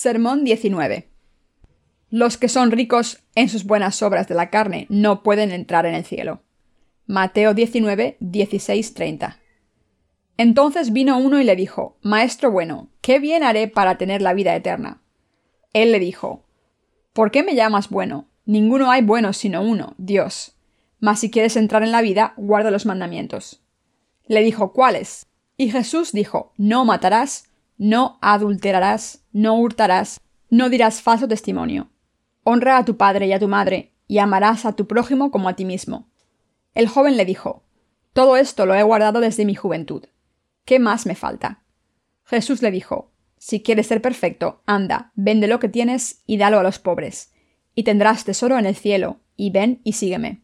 Sermón 19. Los que son ricos en sus buenas obras de la carne no pueden entrar en el cielo. Mateo 19, 16, 30. Entonces vino uno y le dijo, Maestro bueno, ¿qué bien haré para tener la vida eterna? Él le dijo, ¿Por qué me llamas bueno? Ninguno hay bueno sino uno, Dios. Mas si quieres entrar en la vida, guarda los mandamientos. Le dijo, ¿cuáles? Y Jesús dijo, No matarás, no adulterarás, no hurtarás, no dirás falso testimonio. Honra a tu padre y a tu madre, y amarás a tu prójimo como a ti mismo. El joven le dijo, Todo esto lo he guardado desde mi juventud. ¿Qué más me falta? Jesús le dijo, Si quieres ser perfecto, anda, vende lo que tienes y dalo a los pobres, y tendrás tesoro en el cielo, y ven y sígueme.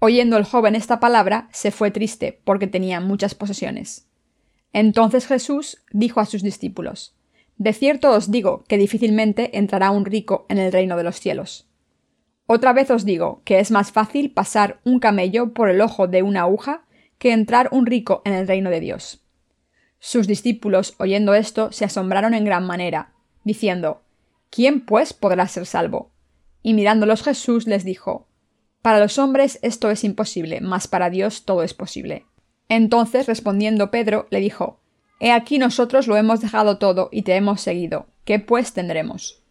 Oyendo el joven esta palabra, se fue triste, porque tenía muchas posesiones. Entonces Jesús dijo a sus discípulos, De cierto os digo que difícilmente entrará un rico en el reino de los cielos. Otra vez os digo que es más fácil pasar un camello por el ojo de una aguja que entrar un rico en el reino de Dios. Sus discípulos, oyendo esto, se asombraron en gran manera, diciendo, ¿Quién pues podrá ser salvo? Y mirándolos Jesús les dijo, Para los hombres esto es imposible, mas para Dios todo es posible. Entonces, respondiendo Pedro, le dijo, He aquí nosotros lo hemos dejado todo y te hemos seguido. ¿Qué pues tendremos?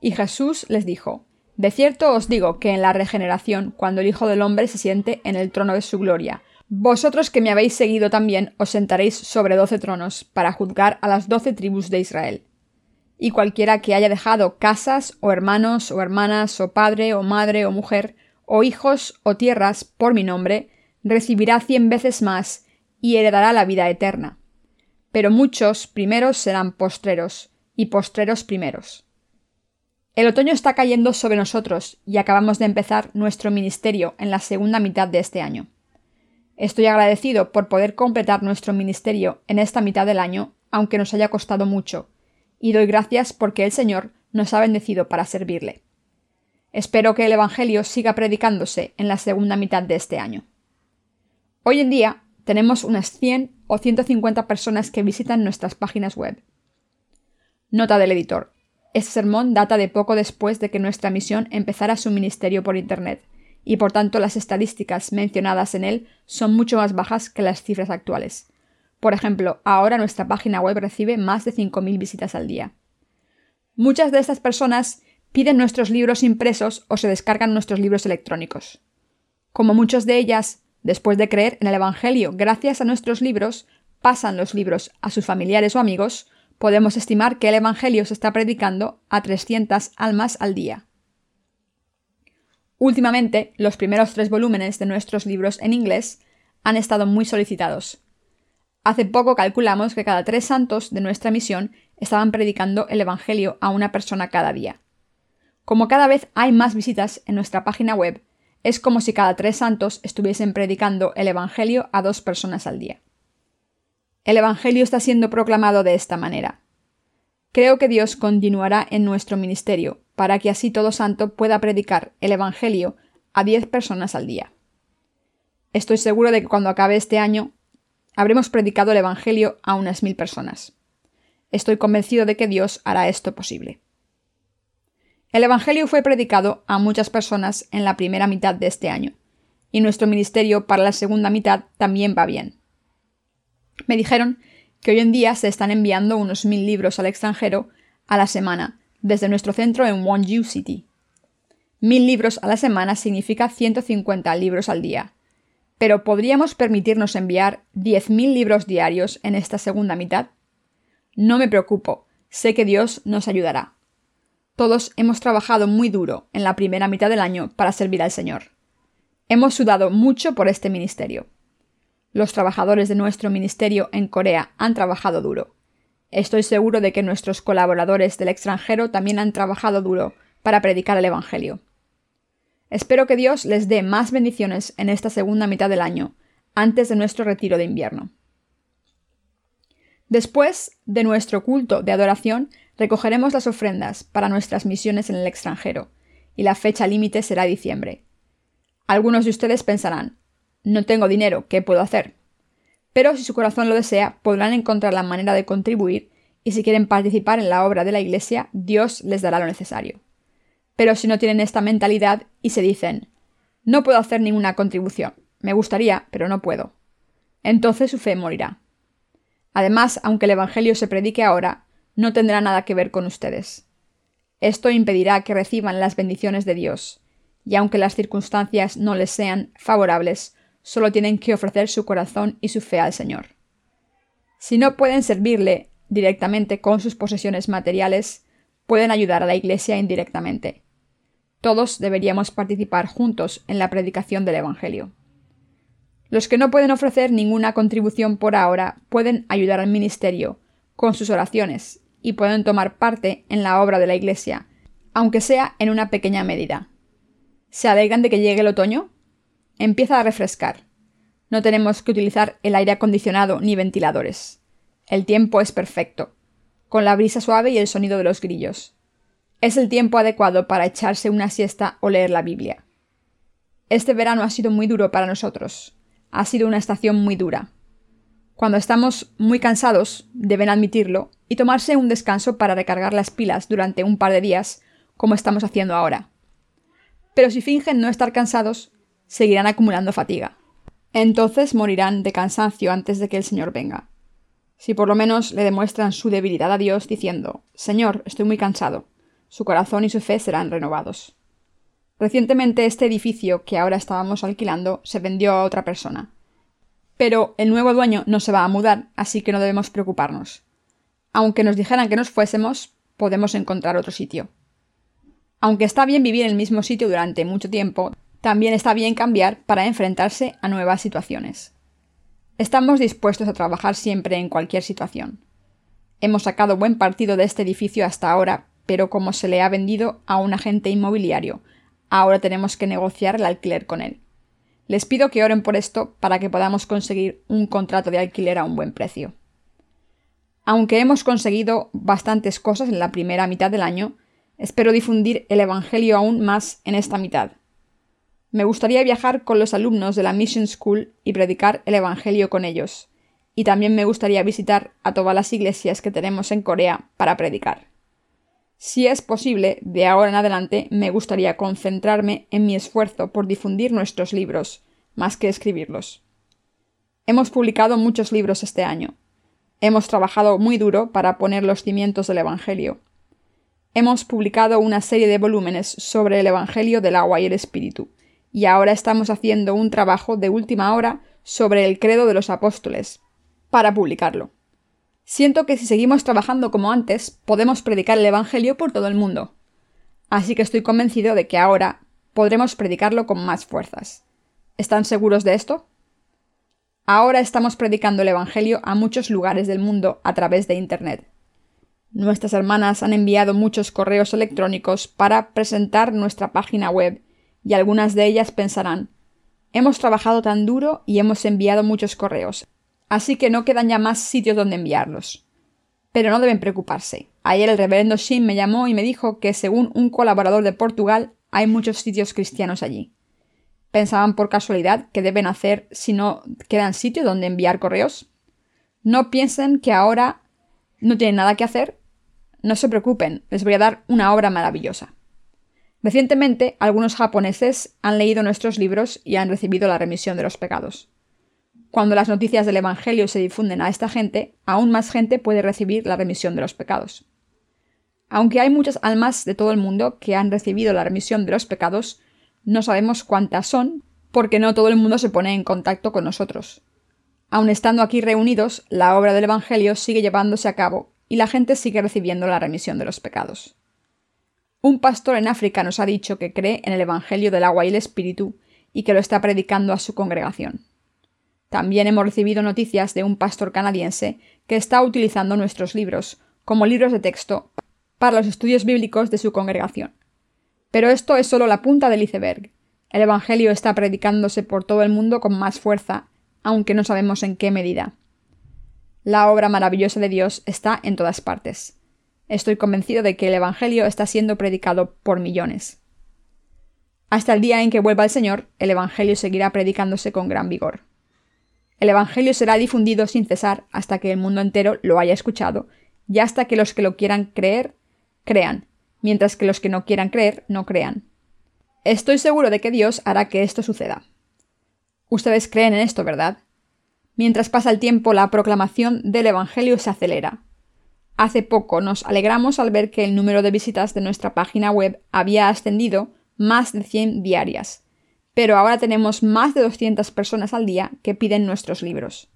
Y Jesús les dijo, De cierto os digo que en la regeneración, cuando el Hijo del Hombre se siente en el trono de su gloria, vosotros que me habéis seguido también os sentaréis sobre doce tronos, para juzgar a las doce tribus de Israel. Y cualquiera que haya dejado casas, o hermanos, o hermanas, o padre, o madre, o mujer, o hijos, o tierras, por mi nombre, recibirá cien veces más y heredará la vida eterna. Pero muchos primeros serán postreros, y postreros primeros. El otoño está cayendo sobre nosotros y acabamos de empezar nuestro ministerio en la segunda mitad de este año. Estoy agradecido por poder completar nuestro ministerio en esta mitad del año, aunque nos haya costado mucho, y doy gracias porque el Señor nos ha bendecido para servirle. Espero que el Evangelio siga predicándose en la segunda mitad de este año. Hoy en día tenemos unas 100 o 150 personas que visitan nuestras páginas web. Nota del editor. Este sermón data de poco después de que nuestra misión empezara su ministerio por Internet, y por tanto las estadísticas mencionadas en él son mucho más bajas que las cifras actuales. Por ejemplo, ahora nuestra página web recibe más de 5.000 visitas al día. Muchas de estas personas piden nuestros libros impresos o se descargan nuestros libros electrónicos. Como muchos de ellas Después de creer en el Evangelio gracias a nuestros libros, pasan los libros a sus familiares o amigos, podemos estimar que el Evangelio se está predicando a 300 almas al día. Últimamente, los primeros tres volúmenes de nuestros libros en inglés han estado muy solicitados. Hace poco calculamos que cada tres santos de nuestra misión estaban predicando el Evangelio a una persona cada día. Como cada vez hay más visitas en nuestra página web, es como si cada tres santos estuviesen predicando el Evangelio a dos personas al día. El Evangelio está siendo proclamado de esta manera. Creo que Dios continuará en nuestro ministerio, para que así todo santo pueda predicar el Evangelio a diez personas al día. Estoy seguro de que cuando acabe este año habremos predicado el Evangelio a unas mil personas. Estoy convencido de que Dios hará esto posible. El Evangelio fue predicado a muchas personas en la primera mitad de este año, y nuestro ministerio para la segunda mitad también va bien. Me dijeron que hoy en día se están enviando unos mil libros al extranjero a la semana desde nuestro centro en Wonju City. Mil libros a la semana significa 150 libros al día. Pero ¿podríamos permitirnos enviar 10.000 libros diarios en esta segunda mitad? No me preocupo, sé que Dios nos ayudará. Todos hemos trabajado muy duro en la primera mitad del año para servir al Señor. Hemos sudado mucho por este ministerio. Los trabajadores de nuestro ministerio en Corea han trabajado duro. Estoy seguro de que nuestros colaboradores del extranjero también han trabajado duro para predicar el Evangelio. Espero que Dios les dé más bendiciones en esta segunda mitad del año, antes de nuestro retiro de invierno. Después de nuestro culto de adoración, recogeremos las ofrendas para nuestras misiones en el extranjero, y la fecha límite será diciembre. Algunos de ustedes pensarán, no tengo dinero, ¿qué puedo hacer? Pero si su corazón lo desea, podrán encontrar la manera de contribuir y si quieren participar en la obra de la Iglesia, Dios les dará lo necesario. Pero si no tienen esta mentalidad y se dicen, no puedo hacer ninguna contribución, me gustaría, pero no puedo, entonces su fe morirá. Además, aunque el Evangelio se predique ahora, no tendrá nada que ver con ustedes. Esto impedirá que reciban las bendiciones de Dios, y aunque las circunstancias no les sean favorables, solo tienen que ofrecer su corazón y su fe al Señor. Si no pueden servirle directamente con sus posesiones materiales, pueden ayudar a la Iglesia indirectamente. Todos deberíamos participar juntos en la predicación del Evangelio. Los que no pueden ofrecer ninguna contribución por ahora pueden ayudar al ministerio con sus oraciones y pueden tomar parte en la obra de la Iglesia, aunque sea en una pequeña medida. ¿Se alegran de que llegue el otoño? Empieza a refrescar. No tenemos que utilizar el aire acondicionado ni ventiladores. El tiempo es perfecto, con la brisa suave y el sonido de los grillos. Es el tiempo adecuado para echarse una siesta o leer la Biblia. Este verano ha sido muy duro para nosotros. Ha sido una estación muy dura. Cuando estamos muy cansados, deben admitirlo, y tomarse un descanso para recargar las pilas durante un par de días, como estamos haciendo ahora. Pero si fingen no estar cansados, seguirán acumulando fatiga. Entonces morirán de cansancio antes de que el Señor venga si por lo menos le demuestran su debilidad a Dios diciendo Señor, estoy muy cansado, su corazón y su fe serán renovados. Recientemente este edificio que ahora estábamos alquilando se vendió a otra persona. Pero el nuevo dueño no se va a mudar, así que no debemos preocuparnos. Aunque nos dijeran que nos fuésemos, podemos encontrar otro sitio. Aunque está bien vivir en el mismo sitio durante mucho tiempo, también está bien cambiar para enfrentarse a nuevas situaciones. Estamos dispuestos a trabajar siempre en cualquier situación. Hemos sacado buen partido de este edificio hasta ahora, pero como se le ha vendido a un agente inmobiliario, ahora tenemos que negociar el alquiler con él. Les pido que oren por esto para que podamos conseguir un contrato de alquiler a un buen precio. Aunque hemos conseguido bastantes cosas en la primera mitad del año, espero difundir el Evangelio aún más en esta mitad. Me gustaría viajar con los alumnos de la Mission School y predicar el Evangelio con ellos. Y también me gustaría visitar a todas las iglesias que tenemos en Corea para predicar. Si es posible, de ahora en adelante me gustaría concentrarme en mi esfuerzo por difundir nuestros libros, más que escribirlos. Hemos publicado muchos libros este año. Hemos trabajado muy duro para poner los cimientos del Evangelio. Hemos publicado una serie de volúmenes sobre el Evangelio del agua y el Espíritu, y ahora estamos haciendo un trabajo de última hora sobre el credo de los apóstoles, para publicarlo. Siento que si seguimos trabajando como antes, podemos predicar el Evangelio por todo el mundo. Así que estoy convencido de que ahora podremos predicarlo con más fuerzas. ¿Están seguros de esto? Ahora estamos predicando el Evangelio a muchos lugares del mundo a través de Internet. Nuestras hermanas han enviado muchos correos electrónicos para presentar nuestra página web y algunas de ellas pensarán Hemos trabajado tan duro y hemos enviado muchos correos, así que no quedan ya más sitios donde enviarlos. Pero no deben preocuparse. Ayer el reverendo Shin me llamó y me dijo que según un colaborador de Portugal hay muchos sitios cristianos allí. ¿Pensaban por casualidad que deben hacer si no quedan sitios donde enviar correos? No piensen que ahora no tienen nada que hacer. No se preocupen, les voy a dar una obra maravillosa. Recientemente, algunos japoneses han leído nuestros libros y han recibido la remisión de los pecados. Cuando las noticias del Evangelio se difunden a esta gente, aún más gente puede recibir la remisión de los pecados. Aunque hay muchas almas de todo el mundo que han recibido la remisión de los pecados, no sabemos cuántas son, porque no todo el mundo se pone en contacto con nosotros. Aun estando aquí reunidos, la obra del Evangelio sigue llevándose a cabo y la gente sigue recibiendo la remisión de los pecados. Un pastor en África nos ha dicho que cree en el Evangelio del agua y el Espíritu y que lo está predicando a su congregación. También hemos recibido noticias de un pastor canadiense que está utilizando nuestros libros como libros de texto para los estudios bíblicos de su congregación. Pero esto es solo la punta del iceberg. El Evangelio está predicándose por todo el mundo con más fuerza, aunque no sabemos en qué medida. La obra maravillosa de Dios está en todas partes. Estoy convencido de que el Evangelio está siendo predicado por millones. Hasta el día en que vuelva el Señor, el Evangelio seguirá predicándose con gran vigor. El Evangelio será difundido sin cesar hasta que el mundo entero lo haya escuchado ya hasta que los que lo quieran creer, crean, mientras que los que no quieran creer, no crean. Estoy seguro de que Dios hará que esto suceda. Ustedes creen en esto, ¿verdad? Mientras pasa el tiempo, la proclamación del Evangelio se acelera. Hace poco nos alegramos al ver que el número de visitas de nuestra página web había ascendido más de 100 diarias, pero ahora tenemos más de 200 personas al día que piden nuestros libros.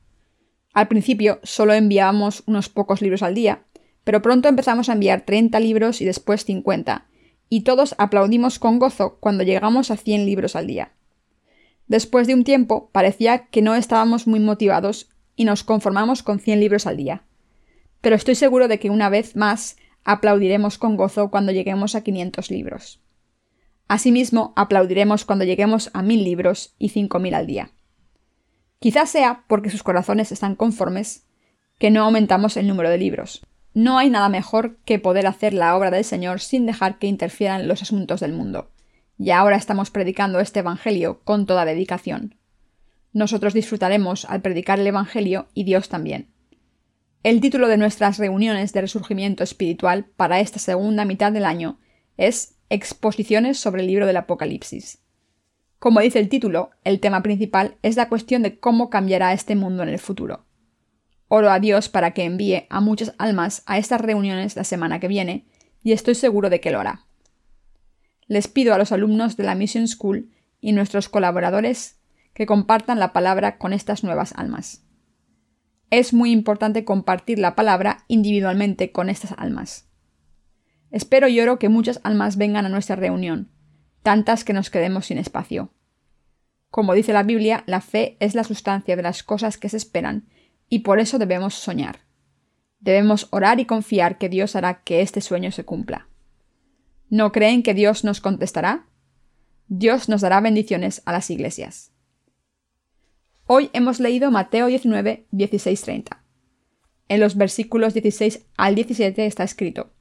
Al principio solo enviábamos unos pocos libros al día, pero pronto empezamos a enviar 30 libros y después 50, y todos aplaudimos con gozo cuando llegamos a 100 libros al día. Después de un tiempo parecía que no estábamos muy motivados y nos conformamos con 100 libros al día. Pero estoy seguro de que una vez más aplaudiremos con gozo cuando lleguemos a 500 libros. Asimismo, aplaudiremos cuando lleguemos a 1000 libros y 5000 al día. Quizás sea porque sus corazones están conformes que no aumentamos el número de libros. No hay nada mejor que poder hacer la obra del Señor sin dejar que interfieran los asuntos del mundo. Y ahora estamos predicando este Evangelio con toda dedicación. Nosotros disfrutaremos al predicar el Evangelio y Dios también. El título de nuestras reuniones de resurgimiento espiritual para esta segunda mitad del año es Exposiciones sobre el libro del Apocalipsis. Como dice el título, el tema principal es la cuestión de cómo cambiará este mundo en el futuro. Oro a Dios para que envíe a muchas almas a estas reuniones la semana que viene, y estoy seguro de que lo hará. Les pido a los alumnos de la Mission School y nuestros colaboradores que compartan la palabra con estas nuevas almas. Es muy importante compartir la palabra individualmente con estas almas. Espero y oro que muchas almas vengan a nuestra reunión, tantas que nos quedemos sin espacio. Como dice la Biblia, la fe es la sustancia de las cosas que se esperan y por eso debemos soñar. Debemos orar y confiar que Dios hará que este sueño se cumpla. ¿No creen que Dios nos contestará? Dios nos dará bendiciones a las iglesias. Hoy hemos leído Mateo 19, 16, 30. En los versículos 16 al 17 está escrito: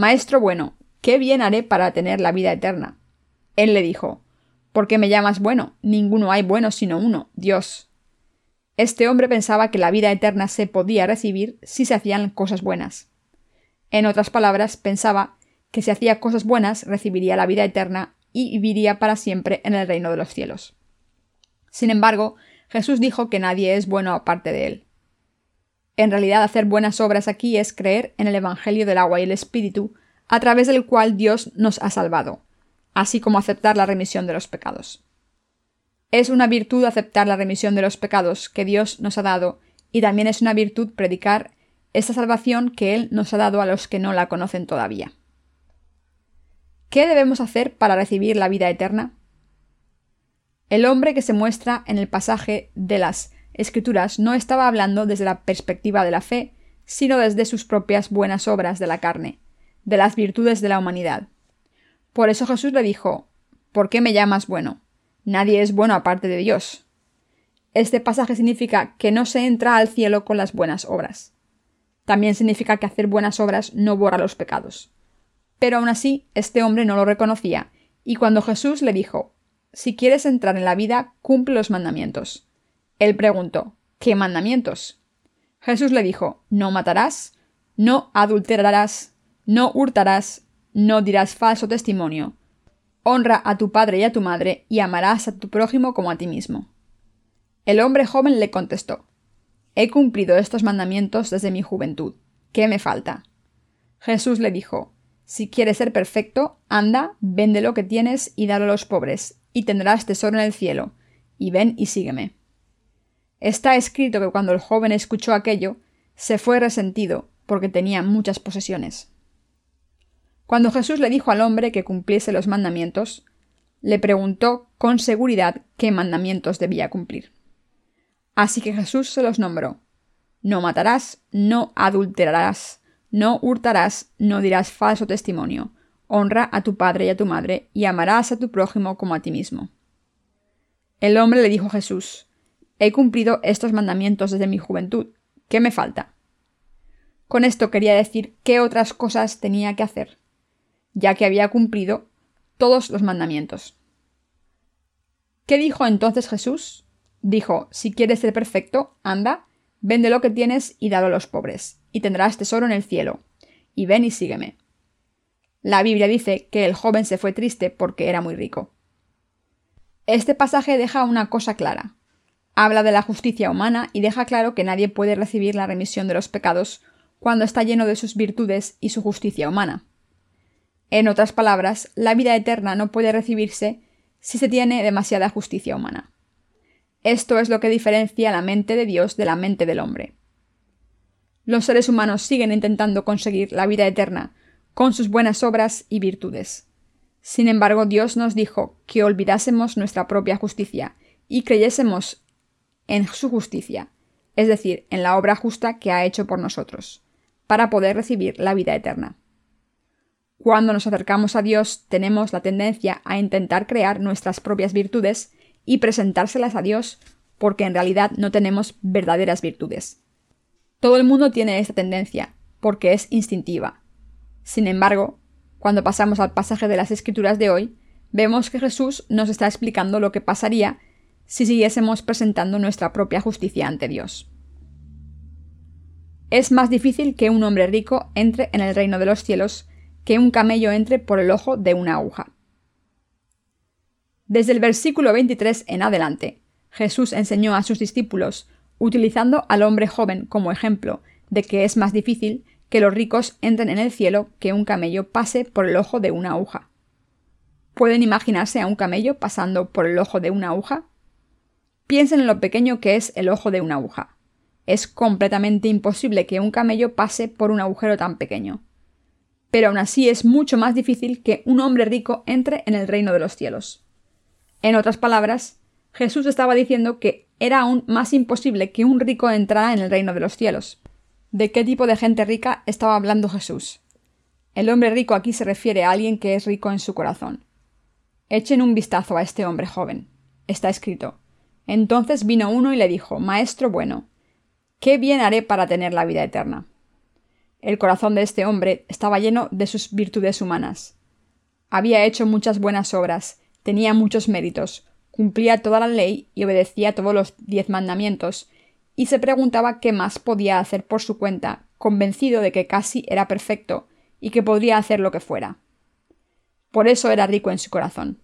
Maestro bueno, ¿qué bien haré para tener la vida eterna? Él le dijo: ¿Por qué me llamas bueno? Ninguno hay bueno sino uno, Dios. Este hombre pensaba que la vida eterna se podía recibir si se hacían cosas buenas. En otras palabras, pensaba que si hacía cosas buenas recibiría la vida eterna y viviría para siempre en el reino de los cielos. Sin embargo, Jesús dijo que nadie es bueno aparte de él. En realidad, hacer buenas obras aquí es creer en el Evangelio del agua y el Espíritu, a través del cual Dios nos ha salvado, así como aceptar la remisión de los pecados. Es una virtud aceptar la remisión de los pecados que Dios nos ha dado, y también es una virtud predicar esta salvación que Él nos ha dado a los que no la conocen todavía. ¿Qué debemos hacer para recibir la vida eterna? El hombre que se muestra en el pasaje de las Escrituras no estaba hablando desde la perspectiva de la fe, sino desde sus propias buenas obras de la carne, de las virtudes de la humanidad. Por eso Jesús le dijo ¿Por qué me llamas bueno? Nadie es bueno aparte de Dios. Este pasaje significa que no se entra al cielo con las buenas obras. También significa que hacer buenas obras no borra los pecados. Pero aún así, este hombre no lo reconocía, y cuando Jesús le dijo, Si quieres entrar en la vida, cumple los mandamientos. Él preguntó, ¿qué mandamientos? Jesús le dijo, No matarás, no adulterarás, no hurtarás, no dirás falso testimonio, Honra a tu padre y a tu madre, y amarás a tu prójimo como a ti mismo. El hombre joven le contestó He cumplido estos mandamientos desde mi juventud. ¿Qué me falta? Jesús le dijo Si quieres ser perfecto, anda, vende lo que tienes y dalo a los pobres, y tendrás tesoro en el cielo, y ven y sígueme. Está escrito que cuando el joven escuchó aquello, se fue resentido, porque tenía muchas posesiones. Cuando Jesús le dijo al hombre que cumpliese los mandamientos, le preguntó con seguridad qué mandamientos debía cumplir. Así que Jesús se los nombró. No matarás, no adulterarás, no hurtarás, no dirás falso testimonio, honra a tu padre y a tu madre, y amarás a tu prójimo como a ti mismo. El hombre le dijo a Jesús, He cumplido estos mandamientos desde mi juventud. ¿Qué me falta? Con esto quería decir qué otras cosas tenía que hacer ya que había cumplido todos los mandamientos. ¿Qué dijo entonces Jesús? Dijo, si quieres ser perfecto, anda, Vende lo que tienes y dalo a los pobres, y tendrás tesoro en el cielo. Y ven y sígueme. La Biblia dice que el joven se fue triste porque era muy rico. Este pasaje deja una cosa clara. Habla de la justicia humana y deja claro que nadie puede recibir la remisión de los pecados cuando está lleno de sus virtudes y su justicia humana. En otras palabras, la vida eterna no puede recibirse si se tiene demasiada justicia humana. Esto es lo que diferencia la mente de Dios de la mente del hombre. Los seres humanos siguen intentando conseguir la vida eterna con sus buenas obras y virtudes. Sin embargo, Dios nos dijo que olvidásemos nuestra propia justicia y creyésemos en su justicia, es decir, en la obra justa que ha hecho por nosotros, para poder recibir la vida eterna. Cuando nos acercamos a Dios tenemos la tendencia a intentar crear nuestras propias virtudes y presentárselas a Dios porque en realidad no tenemos verdaderas virtudes. Todo el mundo tiene esta tendencia, porque es instintiva. Sin embargo, cuando pasamos al pasaje de las Escrituras de hoy, vemos que Jesús nos está explicando lo que pasaría si siguiésemos presentando nuestra propia justicia ante Dios. Es más difícil que un hombre rico entre en el reino de los cielos que un camello entre por el ojo de una aguja. Desde el versículo 23 en adelante, Jesús enseñó a sus discípulos, utilizando al hombre joven como ejemplo de que es más difícil que los ricos entren en el cielo que un camello pase por el ojo de una aguja. ¿Pueden imaginarse a un camello pasando por el ojo de una aguja? Piensen en lo pequeño que es el ojo de una aguja. Es completamente imposible que un camello pase por un agujero tan pequeño pero aún así es mucho más difícil que un hombre rico entre en el reino de los cielos. En otras palabras, Jesús estaba diciendo que era aún más imposible que un rico entrara en el reino de los cielos. ¿De qué tipo de gente rica estaba hablando Jesús? El hombre rico aquí se refiere a alguien que es rico en su corazón. Echen un vistazo a este hombre joven. Está escrito. Entonces vino uno y le dijo, Maestro bueno, ¿qué bien haré para tener la vida eterna? El corazón de este hombre estaba lleno de sus virtudes humanas. Había hecho muchas buenas obras, tenía muchos méritos, cumplía toda la ley y obedecía todos los diez mandamientos, y se preguntaba qué más podía hacer por su cuenta, convencido de que casi era perfecto y que podría hacer lo que fuera. Por eso era rico en su corazón.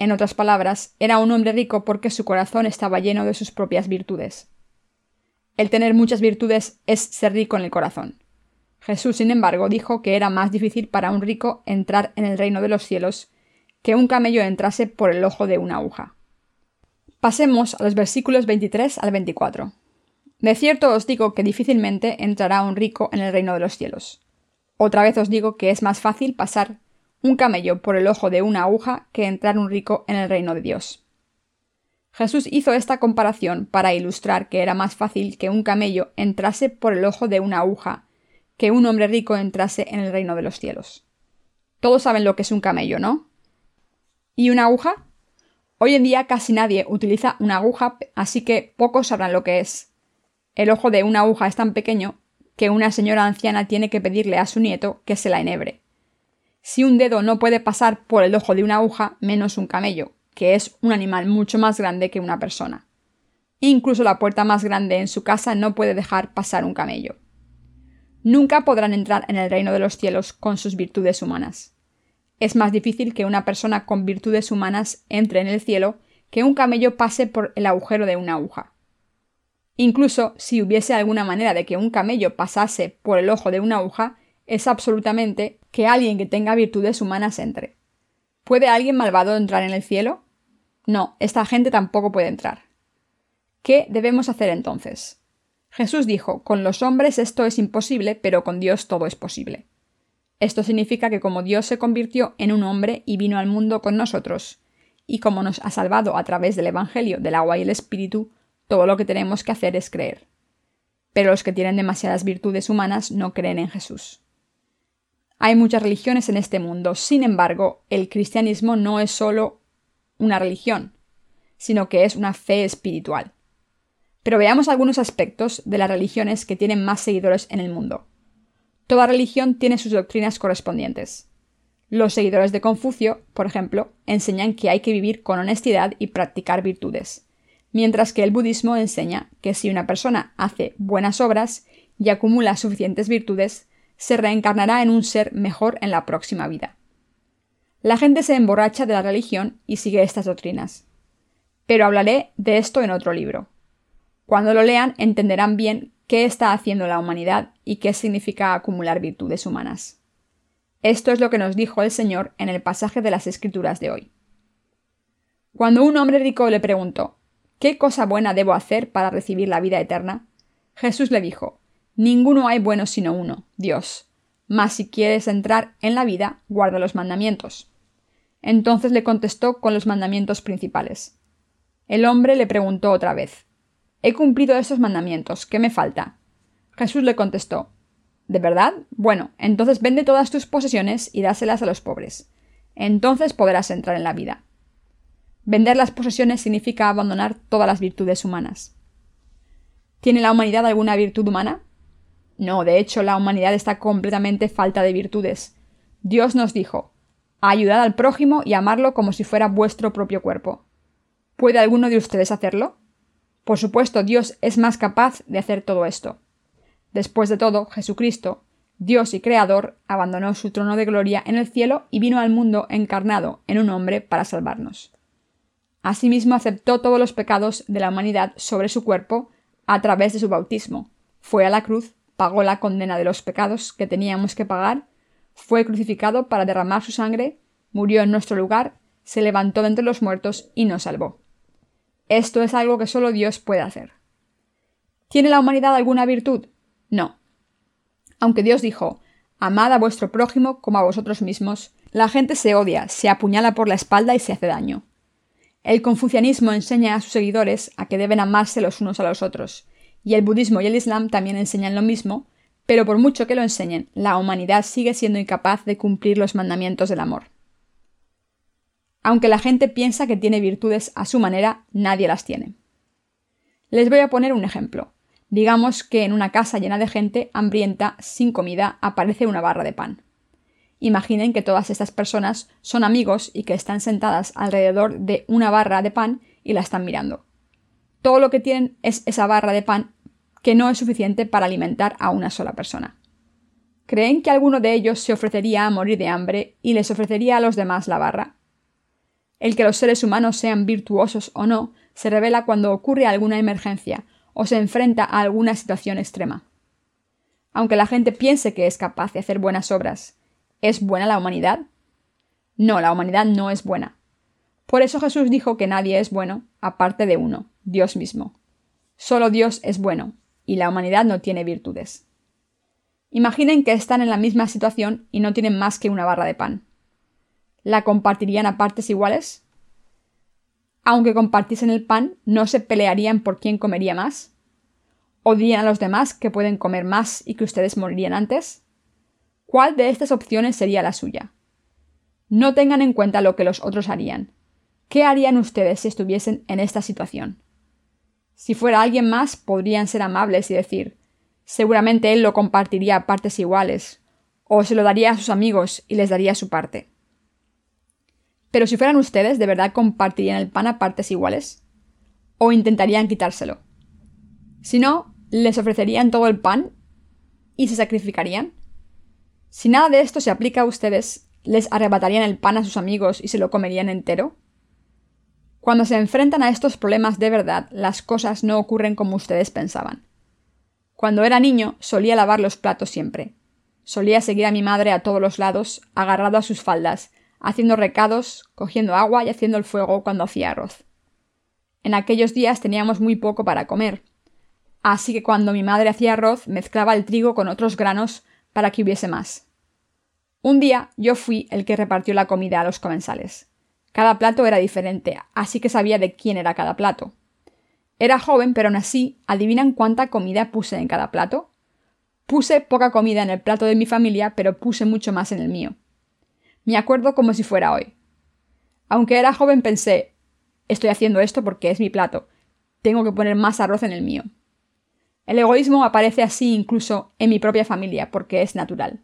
En otras palabras, era un hombre rico porque su corazón estaba lleno de sus propias virtudes. El tener muchas virtudes es ser rico en el corazón. Jesús, sin embargo, dijo que era más difícil para un rico entrar en el reino de los cielos que un camello entrase por el ojo de una aguja. Pasemos a los versículos 23 al 24. De cierto os digo que difícilmente entrará un rico en el reino de los cielos. Otra vez os digo que es más fácil pasar un camello por el ojo de una aguja que entrar un rico en el reino de Dios. Jesús hizo esta comparación para ilustrar que era más fácil que un camello entrase por el ojo de una aguja que un hombre rico entrase en el reino de los cielos. Todos saben lo que es un camello, ¿no? ¿Y una aguja? Hoy en día casi nadie utiliza una aguja, así que pocos sabrán lo que es. El ojo de una aguja es tan pequeño que una señora anciana tiene que pedirle a su nieto que se la enhebre. Si un dedo no puede pasar por el ojo de una aguja, menos un camello, que es un animal mucho más grande que una persona. Incluso la puerta más grande en su casa no puede dejar pasar un camello nunca podrán entrar en el reino de los cielos con sus virtudes humanas. Es más difícil que una persona con virtudes humanas entre en el cielo que un camello pase por el agujero de una aguja. Incluso si hubiese alguna manera de que un camello pasase por el ojo de una aguja, es absolutamente que alguien que tenga virtudes humanas entre. ¿Puede alguien malvado entrar en el cielo? No, esta gente tampoco puede entrar. ¿Qué debemos hacer entonces? Jesús dijo, con los hombres esto es imposible, pero con Dios todo es posible. Esto significa que como Dios se convirtió en un hombre y vino al mundo con nosotros, y como nos ha salvado a través del Evangelio del agua y el Espíritu, todo lo que tenemos que hacer es creer. Pero los que tienen demasiadas virtudes humanas no creen en Jesús. Hay muchas religiones en este mundo, sin embargo, el cristianismo no es solo una religión, sino que es una fe espiritual. Pero veamos algunos aspectos de las religiones que tienen más seguidores en el mundo. Toda religión tiene sus doctrinas correspondientes. Los seguidores de Confucio, por ejemplo, enseñan que hay que vivir con honestidad y practicar virtudes, mientras que el budismo enseña que si una persona hace buenas obras y acumula suficientes virtudes, se reencarnará en un ser mejor en la próxima vida. La gente se emborracha de la religión y sigue estas doctrinas. Pero hablaré de esto en otro libro. Cuando lo lean entenderán bien qué está haciendo la humanidad y qué significa acumular virtudes humanas. Esto es lo que nos dijo el Señor en el pasaje de las Escrituras de hoy. Cuando un hombre rico le preguntó ¿Qué cosa buena debo hacer para recibir la vida eterna? Jesús le dijo Ninguno hay bueno sino uno, Dios. Mas si quieres entrar en la vida, guarda los mandamientos. Entonces le contestó con los mandamientos principales. El hombre le preguntó otra vez He cumplido estos mandamientos, ¿qué me falta? Jesús le contestó ¿De verdad? Bueno, entonces vende todas tus posesiones y dáselas a los pobres. Entonces podrás entrar en la vida. Vender las posesiones significa abandonar todas las virtudes humanas. ¿Tiene la humanidad alguna virtud humana? No, de hecho, la humanidad está completamente falta de virtudes. Dios nos dijo, ayudad al prójimo y amarlo como si fuera vuestro propio cuerpo. ¿Puede alguno de ustedes hacerlo? Por supuesto, Dios es más capaz de hacer todo esto. Después de todo, Jesucristo, Dios y Creador, abandonó su trono de gloria en el cielo y vino al mundo encarnado en un hombre para salvarnos. Asimismo aceptó todos los pecados de la humanidad sobre su cuerpo a través de su bautismo, fue a la cruz pagó la condena de los pecados que teníamos que pagar, fue crucificado para derramar su sangre, murió en nuestro lugar, se levantó de entre los muertos y nos salvó. Esto es algo que solo Dios puede hacer. ¿Tiene la humanidad alguna virtud? No. Aunque Dios dijo, Amad a vuestro prójimo como a vosotros mismos, la gente se odia, se apuñala por la espalda y se hace daño. El confucianismo enseña a sus seguidores a que deben amarse los unos a los otros, y el budismo y el islam también enseñan lo mismo, pero por mucho que lo enseñen, la humanidad sigue siendo incapaz de cumplir los mandamientos del amor. Aunque la gente piensa que tiene virtudes a su manera, nadie las tiene. Les voy a poner un ejemplo. Digamos que en una casa llena de gente hambrienta, sin comida, aparece una barra de pan. Imaginen que todas estas personas son amigos y que están sentadas alrededor de una barra de pan y la están mirando todo lo que tienen es esa barra de pan que no es suficiente para alimentar a una sola persona. ¿Creen que alguno de ellos se ofrecería a morir de hambre y les ofrecería a los demás la barra? El que los seres humanos sean virtuosos o no se revela cuando ocurre alguna emergencia o se enfrenta a alguna situación extrema. Aunque la gente piense que es capaz de hacer buenas obras, ¿es buena la humanidad? No, la humanidad no es buena. Por eso Jesús dijo que nadie es bueno aparte de uno, Dios mismo. Solo Dios es bueno, y la humanidad no tiene virtudes. Imaginen que están en la misma situación y no tienen más que una barra de pan. ¿La compartirían a partes iguales? Aunque compartiesen el pan, ¿no se pelearían por quién comería más? ¿Odian a los demás que pueden comer más y que ustedes morirían antes? ¿Cuál de estas opciones sería la suya? No tengan en cuenta lo que los otros harían. ¿Qué harían ustedes si estuviesen en esta situación? Si fuera alguien más, podrían ser amables y decir, seguramente él lo compartiría a partes iguales, o se lo daría a sus amigos y les daría su parte. Pero si fueran ustedes, ¿de verdad compartirían el pan a partes iguales? ¿O intentarían quitárselo? Si no, ¿les ofrecerían todo el pan y se sacrificarían? Si nada de esto se aplica a ustedes, ¿les arrebatarían el pan a sus amigos y se lo comerían entero? Cuando se enfrentan a estos problemas de verdad, las cosas no ocurren como ustedes pensaban. Cuando era niño, solía lavar los platos siempre. Solía seguir a mi madre a todos los lados, agarrado a sus faldas, haciendo recados, cogiendo agua y haciendo el fuego cuando hacía arroz. En aquellos días teníamos muy poco para comer, así que cuando mi madre hacía arroz mezclaba el trigo con otros granos para que hubiese más. Un día yo fui el que repartió la comida a los comensales. Cada plato era diferente, así que sabía de quién era cada plato. Era joven, pero aún así, ¿adivinan cuánta comida puse en cada plato? Puse poca comida en el plato de mi familia, pero puse mucho más en el mío. Me acuerdo como si fuera hoy. Aunque era joven pensé, estoy haciendo esto porque es mi plato, tengo que poner más arroz en el mío. El egoísmo aparece así incluso en mi propia familia, porque es natural.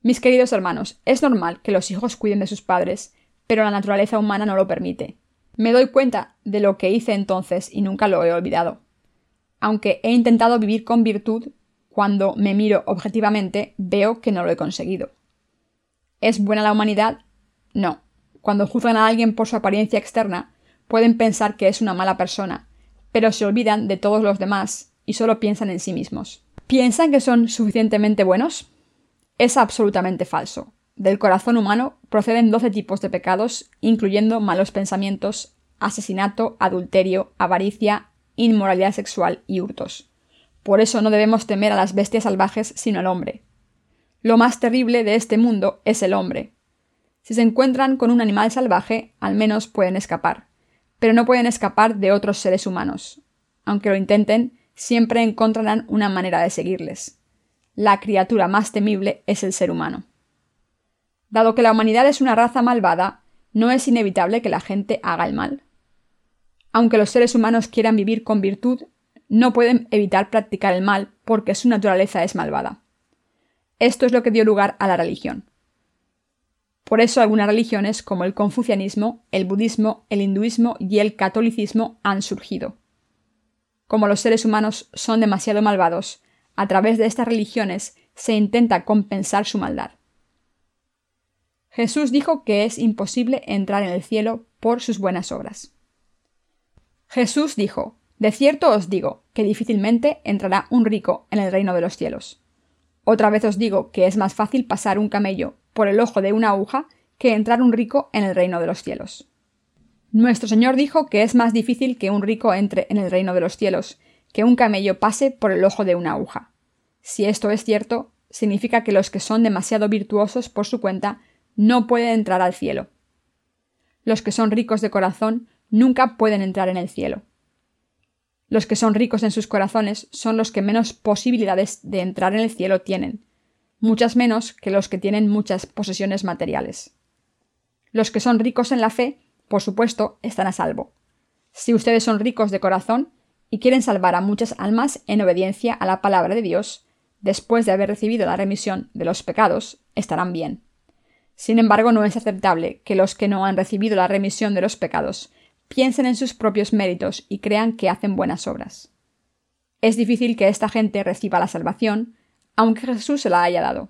Mis queridos hermanos, es normal que los hijos cuiden de sus padres pero la naturaleza humana no lo permite. Me doy cuenta de lo que hice entonces y nunca lo he olvidado. Aunque he intentado vivir con virtud, cuando me miro objetivamente veo que no lo he conseguido. ¿Es buena la humanidad? No. Cuando juzgan a alguien por su apariencia externa, pueden pensar que es una mala persona, pero se olvidan de todos los demás y solo piensan en sí mismos. ¿Piensan que son suficientemente buenos? Es absolutamente falso. Del corazón humano proceden doce tipos de pecados, incluyendo malos pensamientos, asesinato, adulterio, avaricia, inmoralidad sexual y hurtos. Por eso no debemos temer a las bestias salvajes, sino al hombre. Lo más terrible de este mundo es el hombre. Si se encuentran con un animal salvaje, al menos pueden escapar, pero no pueden escapar de otros seres humanos. Aunque lo intenten, siempre encontrarán una manera de seguirles. La criatura más temible es el ser humano. Dado que la humanidad es una raza malvada, no es inevitable que la gente haga el mal. Aunque los seres humanos quieran vivir con virtud, no pueden evitar practicar el mal porque su naturaleza es malvada. Esto es lo que dio lugar a la religión. Por eso algunas religiones como el confucianismo, el budismo, el hinduismo y el catolicismo han surgido. Como los seres humanos son demasiado malvados, a través de estas religiones se intenta compensar su maldad. Jesús dijo que es imposible entrar en el cielo por sus buenas obras. Jesús dijo, De cierto os digo, que difícilmente entrará un rico en el reino de los cielos. Otra vez os digo que es más fácil pasar un camello por el ojo de una aguja que entrar un rico en el reino de los cielos. Nuestro Señor dijo que es más difícil que un rico entre en el reino de los cielos, que un camello pase por el ojo de una aguja. Si esto es cierto, significa que los que son demasiado virtuosos por su cuenta no pueden entrar al cielo. Los que son ricos de corazón nunca pueden entrar en el cielo. Los que son ricos en sus corazones son los que menos posibilidades de entrar en el cielo tienen, muchas menos que los que tienen muchas posesiones materiales. Los que son ricos en la fe, por supuesto, están a salvo. Si ustedes son ricos de corazón y quieren salvar a muchas almas en obediencia a la palabra de Dios, después de haber recibido la remisión de los pecados, estarán bien. Sin embargo, no es aceptable que los que no han recibido la remisión de los pecados piensen en sus propios méritos y crean que hacen buenas obras. Es difícil que esta gente reciba la salvación, aunque Jesús se la haya dado.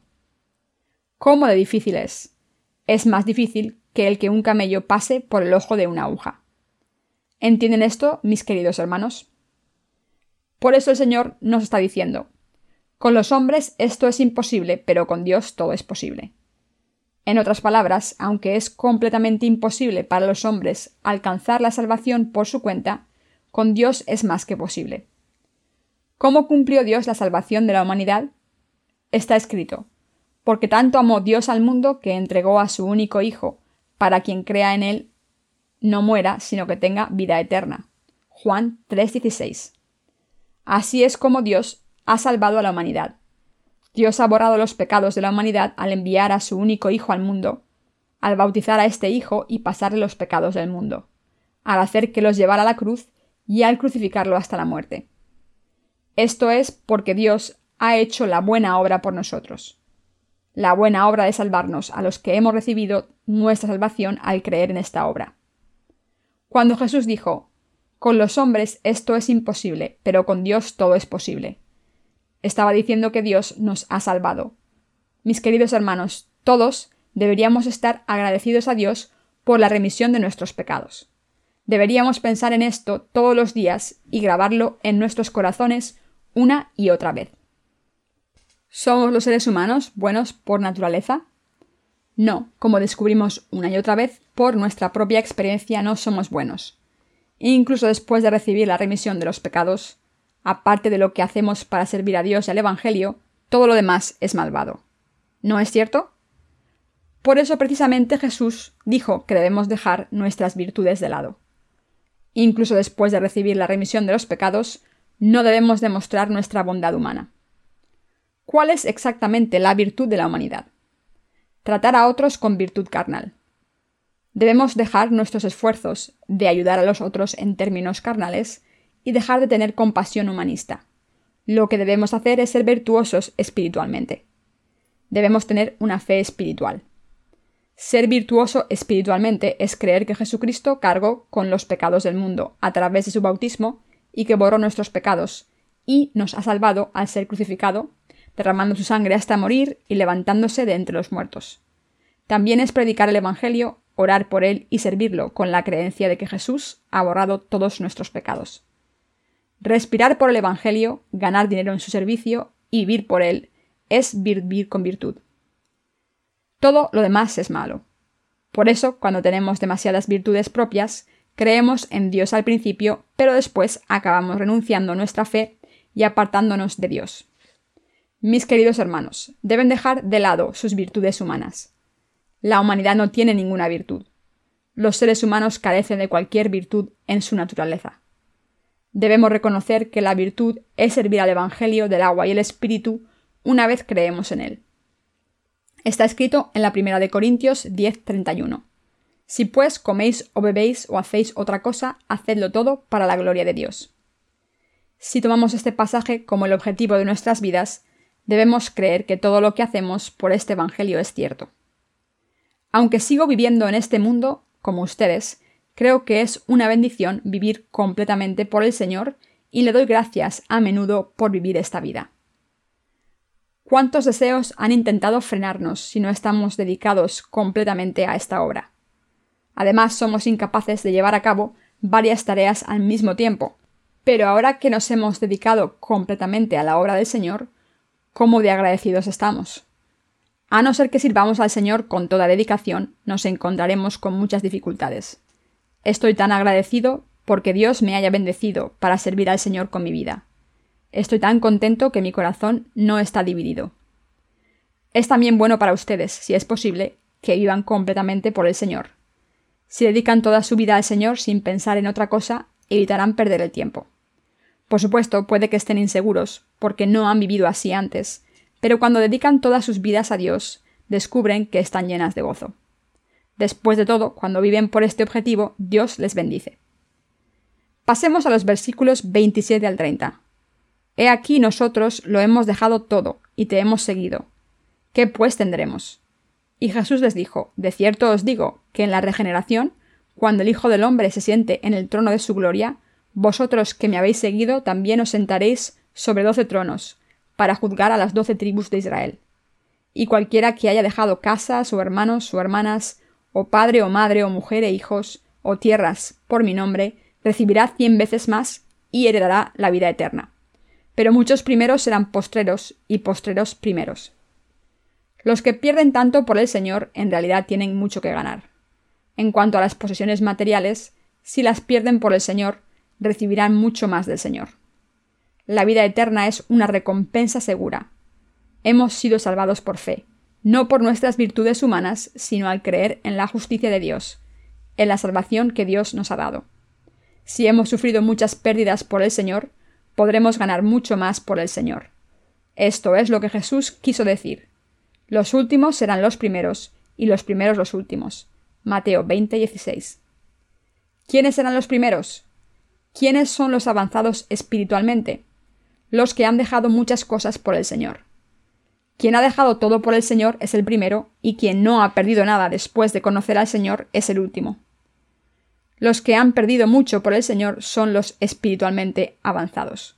¿Cómo de difícil es? Es más difícil que el que un camello pase por el ojo de una aguja. ¿Entienden esto, mis queridos hermanos? Por eso el Señor nos está diciendo, con los hombres esto es imposible, pero con Dios todo es posible. En otras palabras, aunque es completamente imposible para los hombres alcanzar la salvación por su cuenta, con Dios es más que posible. ¿Cómo cumplió Dios la salvación de la humanidad? Está escrito, porque tanto amó Dios al mundo que entregó a su único Hijo, para quien crea en él no muera, sino que tenga vida eterna. Juan 3:16. Así es como Dios ha salvado a la humanidad. Dios ha borrado los pecados de la humanidad al enviar a su único Hijo al mundo, al bautizar a este Hijo y pasarle los pecados del mundo, al hacer que los llevara a la cruz y al crucificarlo hasta la muerte. Esto es porque Dios ha hecho la buena obra por nosotros. La buena obra de salvarnos a los que hemos recibido nuestra salvación al creer en esta obra. Cuando Jesús dijo, Con los hombres esto es imposible, pero con Dios todo es posible estaba diciendo que Dios nos ha salvado. Mis queridos hermanos, todos deberíamos estar agradecidos a Dios por la remisión de nuestros pecados. Deberíamos pensar en esto todos los días y grabarlo en nuestros corazones una y otra vez. ¿Somos los seres humanos buenos por naturaleza? No, como descubrimos una y otra vez, por nuestra propia experiencia no somos buenos. Incluso después de recibir la remisión de los pecados, aparte de lo que hacemos para servir a Dios y al Evangelio, todo lo demás es malvado. ¿No es cierto? Por eso precisamente Jesús dijo que debemos dejar nuestras virtudes de lado. Incluso después de recibir la remisión de los pecados, no debemos demostrar nuestra bondad humana. ¿Cuál es exactamente la virtud de la humanidad? Tratar a otros con virtud carnal. Debemos dejar nuestros esfuerzos de ayudar a los otros en términos carnales y dejar de tener compasión humanista. Lo que debemos hacer es ser virtuosos espiritualmente. Debemos tener una fe espiritual. Ser virtuoso espiritualmente es creer que Jesucristo cargó con los pecados del mundo a través de su bautismo y que borró nuestros pecados, y nos ha salvado al ser crucificado, derramando su sangre hasta morir y levantándose de entre los muertos. También es predicar el Evangelio, orar por él y servirlo con la creencia de que Jesús ha borrado todos nuestros pecados. Respirar por el Evangelio, ganar dinero en su servicio y vivir por él es vivir con virtud. Todo lo demás es malo. Por eso, cuando tenemos demasiadas virtudes propias, creemos en Dios al principio, pero después acabamos renunciando a nuestra fe y apartándonos de Dios. Mis queridos hermanos, deben dejar de lado sus virtudes humanas. La humanidad no tiene ninguna virtud. Los seres humanos carecen de cualquier virtud en su naturaleza. Debemos reconocer que la virtud es servir al Evangelio del agua y el Espíritu una vez creemos en él. Está escrito en la primera de Corintios 10:31. Si pues coméis o bebéis o hacéis otra cosa, hacedlo todo para la gloria de Dios. Si tomamos este pasaje como el objetivo de nuestras vidas, debemos creer que todo lo que hacemos por este Evangelio es cierto. Aunque sigo viviendo en este mundo, como ustedes, creo que es una bendición vivir completamente por el Señor y le doy gracias a menudo por vivir esta vida. ¿Cuántos deseos han intentado frenarnos si no estamos dedicados completamente a esta obra? Además, somos incapaces de llevar a cabo varias tareas al mismo tiempo. Pero ahora que nos hemos dedicado completamente a la obra del Señor, ¿cómo de agradecidos estamos? A no ser que sirvamos al Señor con toda dedicación, nos encontraremos con muchas dificultades. Estoy tan agradecido porque Dios me haya bendecido para servir al Señor con mi vida. Estoy tan contento que mi corazón no está dividido. Es también bueno para ustedes, si es posible, que vivan completamente por el Señor. Si dedican toda su vida al Señor sin pensar en otra cosa, evitarán perder el tiempo. Por supuesto, puede que estén inseguros, porque no han vivido así antes, pero cuando dedican todas sus vidas a Dios, descubren que están llenas de gozo. Después de todo, cuando viven por este objetivo, Dios les bendice. Pasemos a los versículos 27 al 30. He aquí nosotros lo hemos dejado todo, y te hemos seguido. ¿Qué pues tendremos? Y Jesús les dijo, De cierto os digo, que en la regeneración, cuando el Hijo del Hombre se siente en el trono de su gloria, vosotros que me habéis seguido también os sentaréis sobre doce tronos, para juzgar a las doce tribus de Israel. Y cualquiera que haya dejado casas, o hermanos, o hermanas, o padre, o madre, o mujer, e hijos, o tierras, por mi nombre, recibirá cien veces más y heredará la vida eterna pero muchos primeros serán postreros y postreros primeros. Los que pierden tanto por el Señor en realidad tienen mucho que ganar. En cuanto a las posesiones materiales, si las pierden por el Señor, recibirán mucho más del Señor. La vida eterna es una recompensa segura. Hemos sido salvados por fe, no por nuestras virtudes humanas, sino al creer en la justicia de Dios, en la salvación que Dios nos ha dado. Si hemos sufrido muchas pérdidas por el Señor, podremos ganar mucho más por el Señor. Esto es lo que Jesús quiso decir. Los últimos serán los primeros, y los primeros los últimos. Mateo 20, 16. ¿Quiénes serán los primeros? ¿Quiénes son los avanzados espiritualmente? Los que han dejado muchas cosas por el Señor. Quien ha dejado todo por el Señor es el primero, y quien no ha perdido nada después de conocer al Señor es el último. Los que han perdido mucho por el Señor son los espiritualmente avanzados.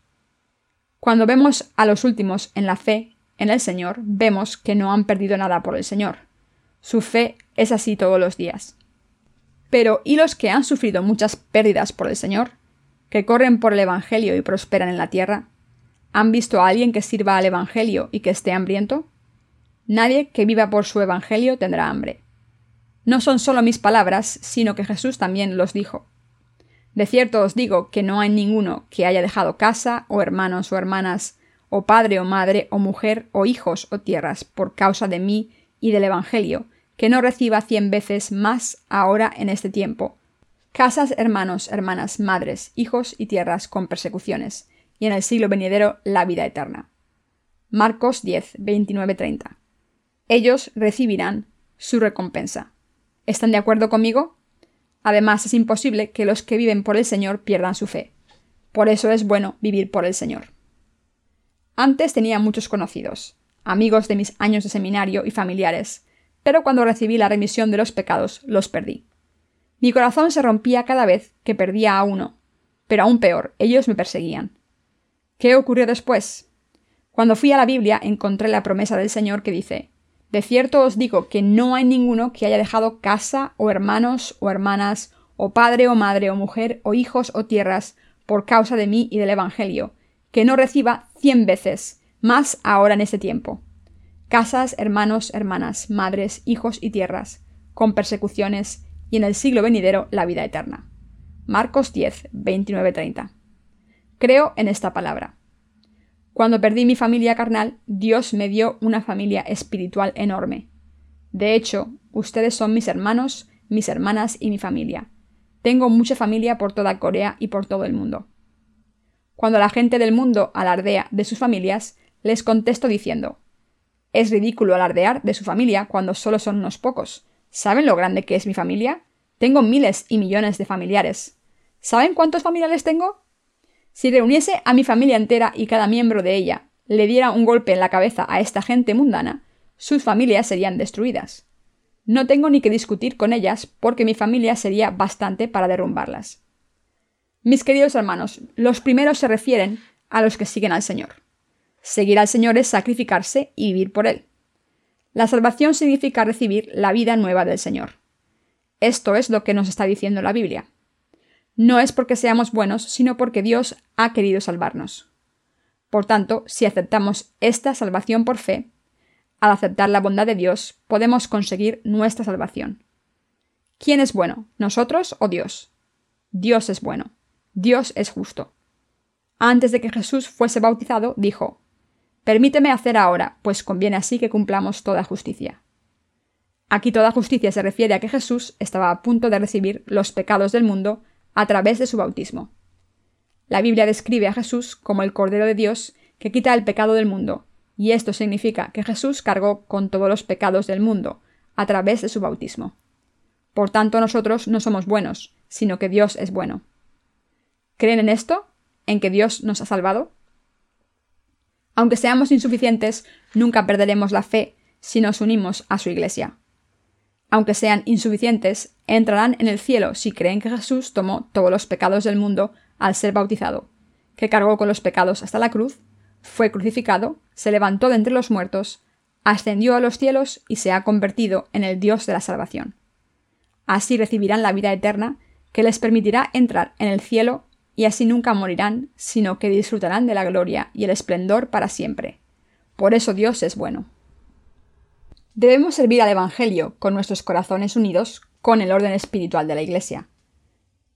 Cuando vemos a los últimos en la fe, en el Señor, vemos que no han perdido nada por el Señor. Su fe es así todos los días. Pero ¿y los que han sufrido muchas pérdidas por el Señor? ¿Que corren por el Evangelio y prosperan en la tierra? ¿Han visto a alguien que sirva al Evangelio y que esté hambriento? Nadie que viva por su Evangelio tendrá hambre. No son solo mis palabras, sino que Jesús también los dijo. De cierto os digo que no hay ninguno que haya dejado casa, o hermanos o hermanas, o padre o madre, o mujer, o hijos o tierras, por causa de mí y del Evangelio, que no reciba cien veces más ahora en este tiempo. Casas, hermanos, hermanas, madres, hijos y tierras con persecuciones, y en el siglo venidero la vida eterna. Marcos 10, 29-30. Ellos recibirán su recompensa. ¿Están de acuerdo conmigo? Además, es imposible que los que viven por el Señor pierdan su fe. Por eso es bueno vivir por el Señor. Antes tenía muchos conocidos, amigos de mis años de seminario y familiares, pero cuando recibí la remisión de los pecados los perdí. Mi corazón se rompía cada vez que perdía a uno, pero aún peor, ellos me perseguían. ¿Qué ocurrió después? Cuando fui a la Biblia encontré la promesa del Señor que dice De cierto os digo que no hay ninguno que haya dejado casa, o hermanos, o hermanas, o padre, o madre, o mujer, o hijos, o tierras, por causa de mí y del Evangelio, que no reciba cien veces, más ahora en este tiempo. Casas, hermanos, hermanas, madres, hijos y tierras, con persecuciones, y en el siglo venidero la vida eterna. Marcos 10, 29-30. Creo en esta palabra. Cuando perdí mi familia carnal, Dios me dio una familia espiritual enorme. De hecho, ustedes son mis hermanos, mis hermanas y mi familia. Tengo mucha familia por toda Corea y por todo el mundo. Cuando la gente del mundo alardea de sus familias, les contesto diciendo Es ridículo alardear de su familia cuando solo son unos pocos. ¿Saben lo grande que es mi familia? Tengo miles y millones de familiares. ¿Saben cuántos familiares tengo? Si reuniese a mi familia entera y cada miembro de ella le diera un golpe en la cabeza a esta gente mundana, sus familias serían destruidas. No tengo ni que discutir con ellas porque mi familia sería bastante para derrumbarlas. Mis queridos hermanos, los primeros se refieren a los que siguen al Señor. Seguir al Señor es sacrificarse y vivir por Él. La salvación significa recibir la vida nueva del Señor. Esto es lo que nos está diciendo la Biblia no es porque seamos buenos, sino porque Dios ha querido salvarnos. Por tanto, si aceptamos esta salvación por fe, al aceptar la bondad de Dios, podemos conseguir nuestra salvación. ¿Quién es bueno, nosotros o Dios? Dios es bueno. Dios es justo. Antes de que Jesús fuese bautizado, dijo, Permíteme hacer ahora, pues conviene así que cumplamos toda justicia. Aquí toda justicia se refiere a que Jesús estaba a punto de recibir los pecados del mundo a través de su bautismo. La Biblia describe a Jesús como el Cordero de Dios que quita el pecado del mundo, y esto significa que Jesús cargó con todos los pecados del mundo a través de su bautismo. Por tanto, nosotros no somos buenos, sino que Dios es bueno. ¿Creen en esto? ¿En que Dios nos ha salvado? Aunque seamos insuficientes, nunca perderemos la fe si nos unimos a su Iglesia aunque sean insuficientes, entrarán en el cielo si creen que Jesús tomó todos los pecados del mundo al ser bautizado, que cargó con los pecados hasta la cruz, fue crucificado, se levantó de entre los muertos, ascendió a los cielos y se ha convertido en el Dios de la salvación. Así recibirán la vida eterna, que les permitirá entrar en el cielo y así nunca morirán, sino que disfrutarán de la gloria y el esplendor para siempre. Por eso Dios es bueno. Debemos servir al Evangelio con nuestros corazones unidos con el orden espiritual de la Iglesia.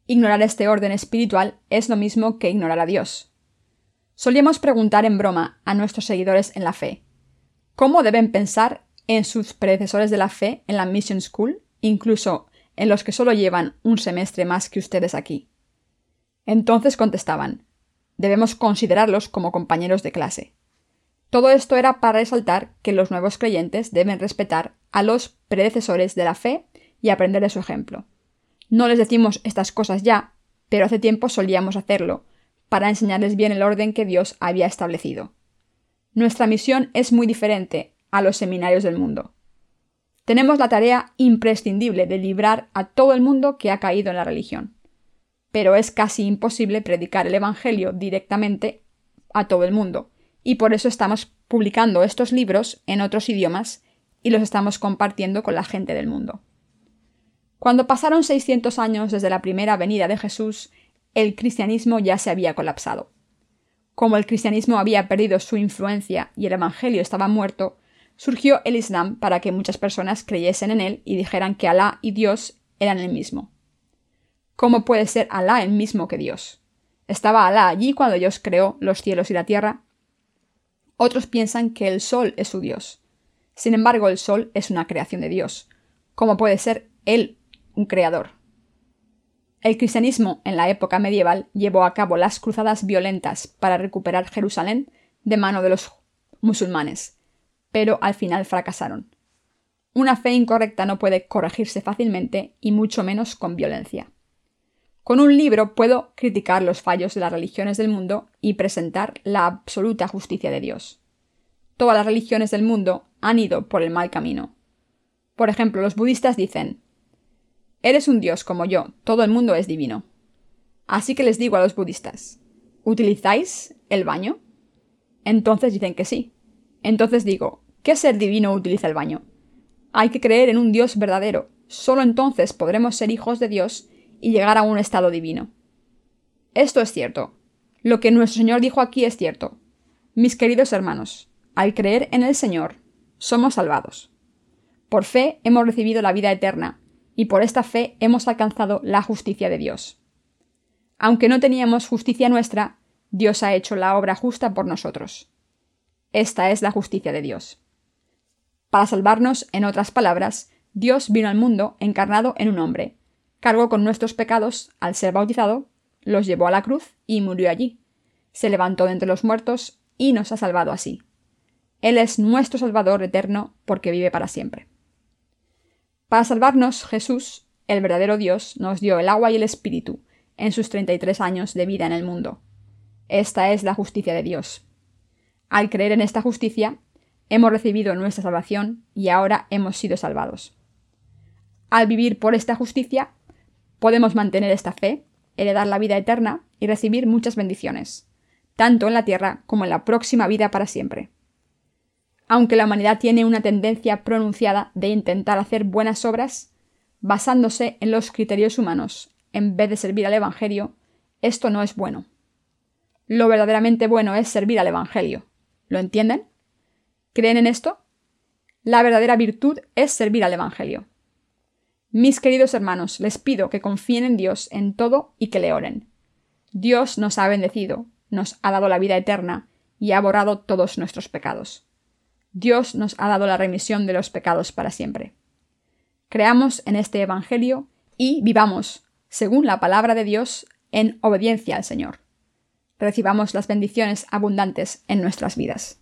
Ignorar este orden espiritual es lo mismo que ignorar a Dios. Solíamos preguntar en broma a nuestros seguidores en la fe, ¿cómo deben pensar en sus predecesores de la fe en la Mission School, incluso en los que solo llevan un semestre más que ustedes aquí? Entonces contestaban, debemos considerarlos como compañeros de clase. Todo esto era para resaltar que los nuevos creyentes deben respetar a los predecesores de la fe y aprender de su ejemplo. No les decimos estas cosas ya, pero hace tiempo solíamos hacerlo, para enseñarles bien el orden que Dios había establecido. Nuestra misión es muy diferente a los seminarios del mundo. Tenemos la tarea imprescindible de librar a todo el mundo que ha caído en la religión. Pero es casi imposible predicar el Evangelio directamente a todo el mundo, y por eso estamos publicando estos libros en otros idiomas y los estamos compartiendo con la gente del mundo. Cuando pasaron 600 años desde la primera venida de Jesús, el cristianismo ya se había colapsado. Como el cristianismo había perdido su influencia y el Evangelio estaba muerto, surgió el Islam para que muchas personas creyesen en él y dijeran que Alá y Dios eran el mismo. ¿Cómo puede ser Alá el mismo que Dios? ¿Estaba Alá allí cuando Dios creó los cielos y la tierra? Otros piensan que el Sol es su Dios. Sin embargo, el Sol es una creación de Dios. ¿Cómo puede ser Él un creador? El cristianismo en la época medieval llevó a cabo las cruzadas violentas para recuperar Jerusalén de mano de los musulmanes, pero al final fracasaron. Una fe incorrecta no puede corregirse fácilmente y mucho menos con violencia. Con un libro puedo criticar los fallos de las religiones del mundo y presentar la absoluta justicia de Dios. Todas las religiones del mundo han ido por el mal camino. Por ejemplo, los budistas dicen, Eres un dios como yo, todo el mundo es divino. Así que les digo a los budistas, ¿utilizáis el baño? Entonces dicen que sí. Entonces digo, ¿qué ser divino utiliza el baño? Hay que creer en un Dios verdadero. Solo entonces podremos ser hijos de Dios y llegar a un estado divino. Esto es cierto. Lo que nuestro Señor dijo aquí es cierto. Mis queridos hermanos, al creer en el Señor, somos salvados. Por fe hemos recibido la vida eterna, y por esta fe hemos alcanzado la justicia de Dios. Aunque no teníamos justicia nuestra, Dios ha hecho la obra justa por nosotros. Esta es la justicia de Dios. Para salvarnos, en otras palabras, Dios vino al mundo encarnado en un hombre, cargó con nuestros pecados al ser bautizado, los llevó a la cruz y murió allí. Se levantó de entre los muertos y nos ha salvado así. Él es nuestro Salvador eterno porque vive para siempre. Para salvarnos, Jesús, el verdadero Dios, nos dio el agua y el Espíritu en sus 33 años de vida en el mundo. Esta es la justicia de Dios. Al creer en esta justicia, hemos recibido nuestra salvación y ahora hemos sido salvados. Al vivir por esta justicia, podemos mantener esta fe, heredar la vida eterna y recibir muchas bendiciones, tanto en la tierra como en la próxima vida para siempre. Aunque la humanidad tiene una tendencia pronunciada de intentar hacer buenas obras, basándose en los criterios humanos, en vez de servir al Evangelio, esto no es bueno. Lo verdaderamente bueno es servir al Evangelio. ¿Lo entienden? ¿Creen en esto? La verdadera virtud es servir al Evangelio. Mis queridos hermanos, les pido que confíen en Dios en todo y que le oren. Dios nos ha bendecido, nos ha dado la vida eterna y ha borrado todos nuestros pecados. Dios nos ha dado la remisión de los pecados para siempre. Creamos en este Evangelio y vivamos, según la palabra de Dios, en obediencia al Señor. Recibamos las bendiciones abundantes en nuestras vidas.